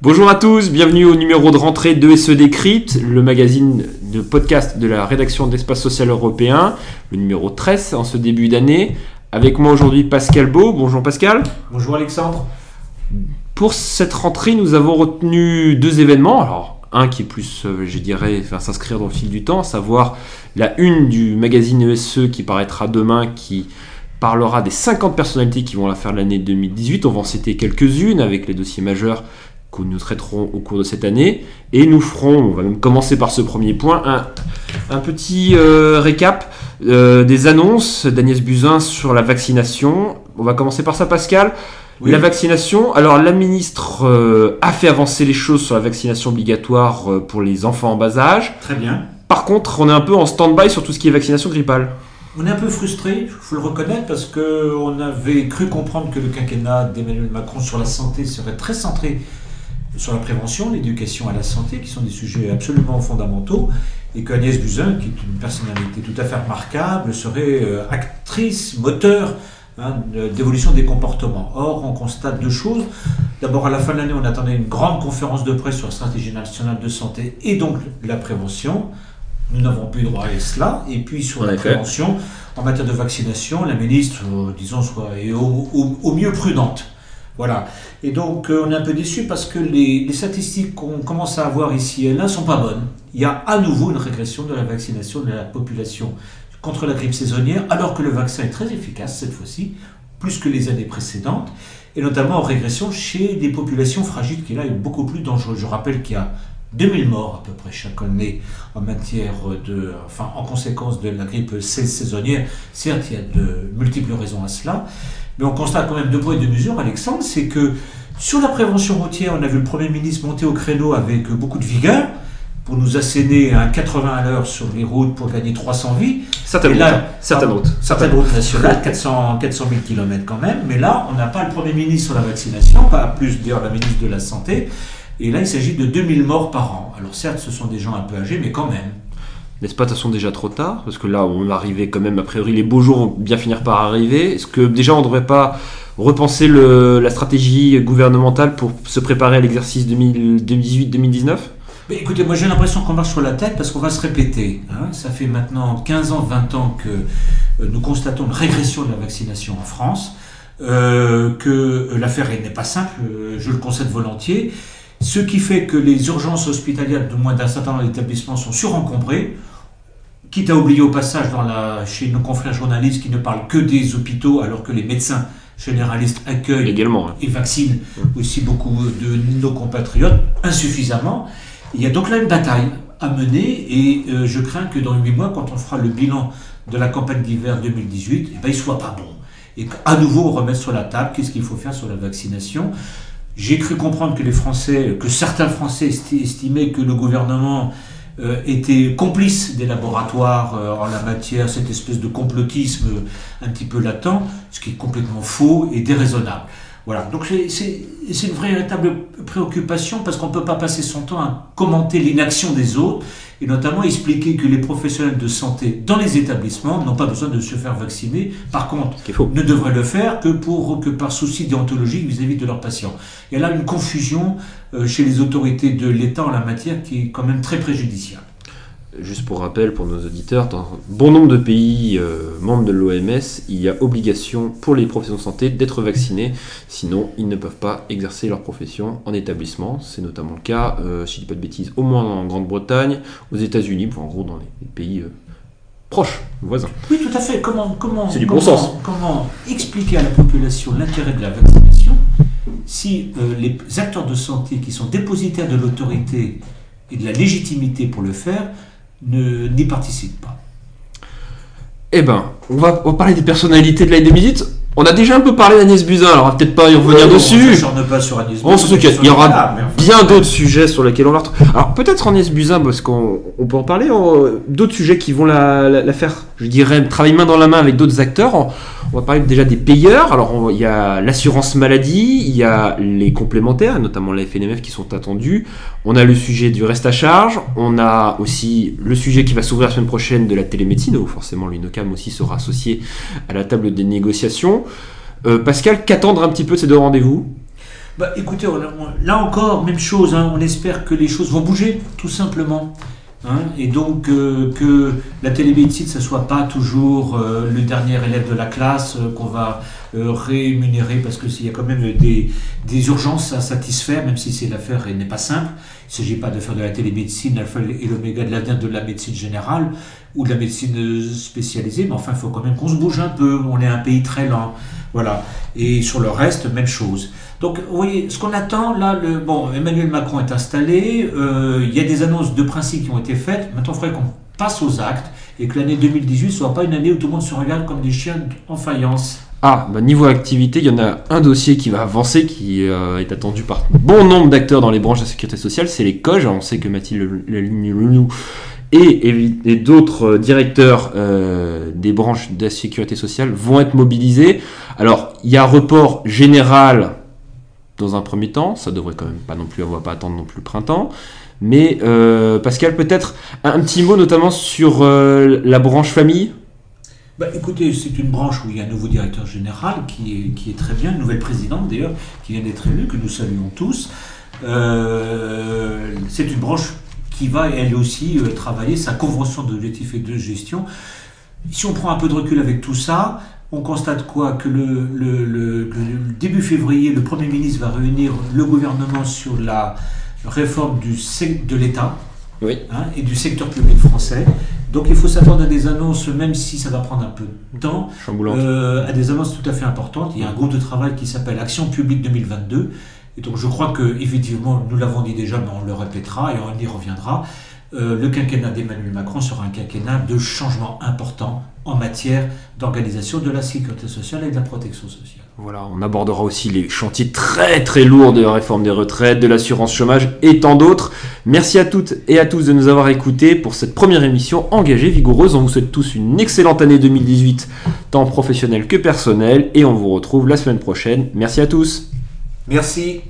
Bonjour à tous, bienvenue au numéro de rentrée de SE Décrypte, le magazine de podcast de la rédaction d'Espace Social Européen, le numéro 13 en ce début d'année. Avec moi aujourd'hui Pascal Beau. Bonjour Pascal. Bonjour Alexandre. Pour cette rentrée, nous avons retenu deux événements. Alors, un qui est plus, euh, je dirais, s'inscrire dans le fil du temps, savoir la une du magazine ESE qui paraîtra demain, qui parlera des 50 personnalités qui vont la faire l'année 2018. On va en citer quelques-unes avec les dossiers majeurs que nous traiterons au cours de cette année. Et nous ferons, on va même commencer par ce premier point, un, un petit euh, récap euh, des annonces d'Agnès Buzyn sur la vaccination. On va commencer par ça, Pascal. Oui. La vaccination. Alors, la ministre euh, a fait avancer les choses sur la vaccination obligatoire euh, pour les enfants en bas âge. Très bien. Par contre, on est un peu en stand-by sur tout ce qui est vaccination grippale. On est un peu frustré, il faut le reconnaître, parce qu'on avait cru comprendre que le quinquennat d'Emmanuel Macron sur la santé serait très centré sur la prévention, l'éducation à la santé, qui sont des sujets absolument fondamentaux, et qu'Agnès Buzyn, qui est une personnalité tout à fait remarquable, serait euh, actrice, moteur hein, de- d'évolution des comportements. Or, on constate deux choses. D'abord, à la fin de l'année, on attendait une grande conférence de presse sur la stratégie nationale de santé et donc la prévention. Nous n'avons plus droit à cela. Et puis, sur En la effet. prévention, en matière de vaccination, la ministre, euh, disons, soit, est au, au- au mieux prudente. Voilà. Et donc, euh, on est un peu déçu parce que les, les statistiques qu'on commence à avoir ici et là ne sont pas bonnes. Il y a à nouveau une régression de la vaccination de la population contre la grippe saisonnière, alors que le vaccin est très efficace cette fois-ci, plus que les années précédentes, et notamment en régression chez des populations fragiles qui là est beaucoup plus dangereux. Je rappelle qu'il y a 2000 morts à peu près chaque année en matière de, enfin, en conséquence de la grippe sais- saisonnière. Certes, il y a de multiples raisons à cela, mais on constate quand même deux poids et deux mesures, Alexandre, c'est que sur la prévention routière, on a vu le Premier ministre monter au créneau avec beaucoup de vigueur pour nous asséner à 80 à l'heure sur les routes pour gagner 300 vies. Certaines routes. hein. Certaines routes. Certaines routes nationales, 400, 400 000 km quand même. Mais là, on n'a pas le Premier ministre sur la vaccination, pas plus d'ailleurs la ministre de la Santé. Et là, il s'agit de 2000 morts par an. Alors certes, ce sont des gens un peu âgés, mais quand même. N'est-ce pas de toute façon déjà trop tard? Parce que là, on va arriver quand même, a priori, les beaux jours vont bien finir par arriver. Est-ce que déjà on ne devrait pas repenser le- la stratégie gouvernementale pour se préparer à l'exercice 2018-2019 Mais écoutez, moi j'ai l'impression qu'on marche sur la tête parce qu'on va se répéter. hein. Ça fait maintenant 15 ans, 20 ans que euh, nous constatons une régression de la vaccination en France, euh, que euh, l'affaire n'est pas simple, je le concède volontiers, ce qui fait que les urgences hospitalières de moins d'un certain nombre d'établissements sont surencombrées, quitte à oublier au passage dans la, chez nos confrères journalistes qui ne parlent que des hôpitaux alors que les médecins généralistes accueillent Également. hein. et vaccine aussi beaucoup de nos compatriotes insuffisamment. Il y a donc là une bataille à mener et euh, je crains que dans 8 mois, quand on fera le bilan de la campagne d'hiver 2018, eh ben, il ne soit pas bon. Et qu'à nouveau, on remette sur la table qu'est-ce qu'il faut faire sur la vaccination? J'ai cru comprendre que les Français, que certains Français esti- estimaient que le gouvernement euh, était complice des laboratoires euh, en la matière, cette espèce de complotisme un petit peu latent, ce qui est complètement faux et déraisonnable. Voilà, donc c'est- une véritable préoccupation parce qu'on ne peut pas passer son temps à commenter l'inaction des autres et notamment expliquer que les professionnels de santé dans les établissements n'ont pas besoin de se faire vacciner. Par contre, ne devraient le faire que, pour, que par souci déontologique vis-à-vis de leurs patients. Il y a là une confusion euh, chez les autorités de l'État en la matière qui est quand même très préjudiciable. Juste pour rappel pour nos auditeurs, dans bon nombre de pays euh, membres de l'OMS, il y a obligation pour les professionnels de santé d'être vaccinés, sinon ils ne peuvent pas exercer leur profession en établissement. C'est notamment le cas, euh, si je dis pas de bêtises, au moins en Grande-Bretagne, aux États-Unis, enfin, en gros dans les, pays euh, proches, voisins. Oui, tout à fait. Comment, comment, C'est du bon sens. Comment expliquer à la population l'intérêt de la vaccination si les acteurs de santé qui sont dépositaires de l'autorité et de la légitimité pour le faire ne- n'y participent pas Eh ben, on va, on va parler des personnalités de l'année 2018. On a déjà un peu parlé d'Agnès Buzyn, alors on va peut-être pas y revenir Ouais, dessus. On pas sur Agnès On Buzyn, se qu'il y aura enfin, bien d'autres sujets sur lesquels on va retrouver. Alors peut-être Agnès Buzyn, parce qu'on on peut en parler, on- d'autres sujets qui vont la, la- la faire, je dirais, travailler main dans la main avec d'autres acteurs. On, va parler déjà des payeurs. Alors il y a l'assurance maladie, il y a les complémentaires, notamment la FNMF qui sont attendus. On a le sujet du reste à charge. On a aussi le sujet qui va s'ouvrir la semaine prochaine de la télémédecine, où forcément l'UNOCAM aussi sera associé à la table des négociations. Euh, Pascal, qu'attendre un petit peu de ces deux rendez-vous? Bah, écoutez, là encore, même chose, hein, on espère que les choses vont bouger, tout simplement. Hein, et donc euh, que la télémédecine, ce ne soit pas toujours euh, le dernier élève de la classe euh, qu'on va rémunérer parce qu'il y a quand même des, urgences à satisfaire, même si c'est l'affaire n'est pas simple. Il ne s'agit pas de faire de la télémédecine l'alpha et l'oméga de la médecine générale ou de la médecine spécialisée, mais enfin, il faut quand même qu'on se bouge un peu. On est un pays très lent. Voilà. Et sur le reste, même chose. Donc, vous voyez, ce qu'on attend, là, le, bon, Emmanuel Macron est installé, euh, il y a des annonces de principe qui ont été faites, maintenant il faudrait qu'on passe aux actes et que l'année 2018 ne soit pas une année où tout le monde se regarde comme des chiens en faïence. Ah, bah niveau activité, il y en a un dossier qui va avancer, qui euh, est attendu par bon nombre d'acteurs dans les branches de la sécurité sociale, c'est les COGE. On sait que Mathilde Laligne et, d'autres euh, directeurs euh, des branches de la sécurité sociale vont être mobilisés. Alors, il y a report général dans un premier temps, ça devrait quand même pas non plus, on pas attendre non plus le printemps. Mais euh, Pascal, peut-être un, petit mot notamment sur la branche famille? Bah, écoutez, c'est une branche où il y a un nouveau directeur général qui est, très bien, une nouvelle présidente d'ailleurs, qui vient d'être élue, que nous saluons tous. C'est une branche qui va elle aussi euh, travailler sa convention d'objectifs et de gestion. Si on prend un peu de recul avec tout ça, on constate quoi? Que le, le- le- que le début février, le Premier ministre va réunir le gouvernement sur la réforme du, de l'État Oui. hein, et du secteur public français. Donc il faut s'attendre à des annonces, même si ça va prendre un peu de temps, euh, à des annonces tout à fait importantes. Il y a un groupe de travail qui s'appelle Action publique 2022. Et donc je crois que, effectivement, nous l'avons dit déjà, mais on le répétera et on y reviendra. euh, le quinquennat d'Emmanuel Macron sera un quinquennat de changements importants en matière d'organisation de la sécurité sociale et de la protection sociale. Voilà, on abordera aussi les chantiers très très lourds de la réforme des retraites, de l'assurance chômage et tant d'autres. Merci à toutes et à tous de nous avoir écoutés pour cette première émission engagée, vigoureuse. On vous souhaite tous une excellente année 2018, tant professionnelle que personnelle, et on vous retrouve la semaine prochaine. Merci à tous. Merci.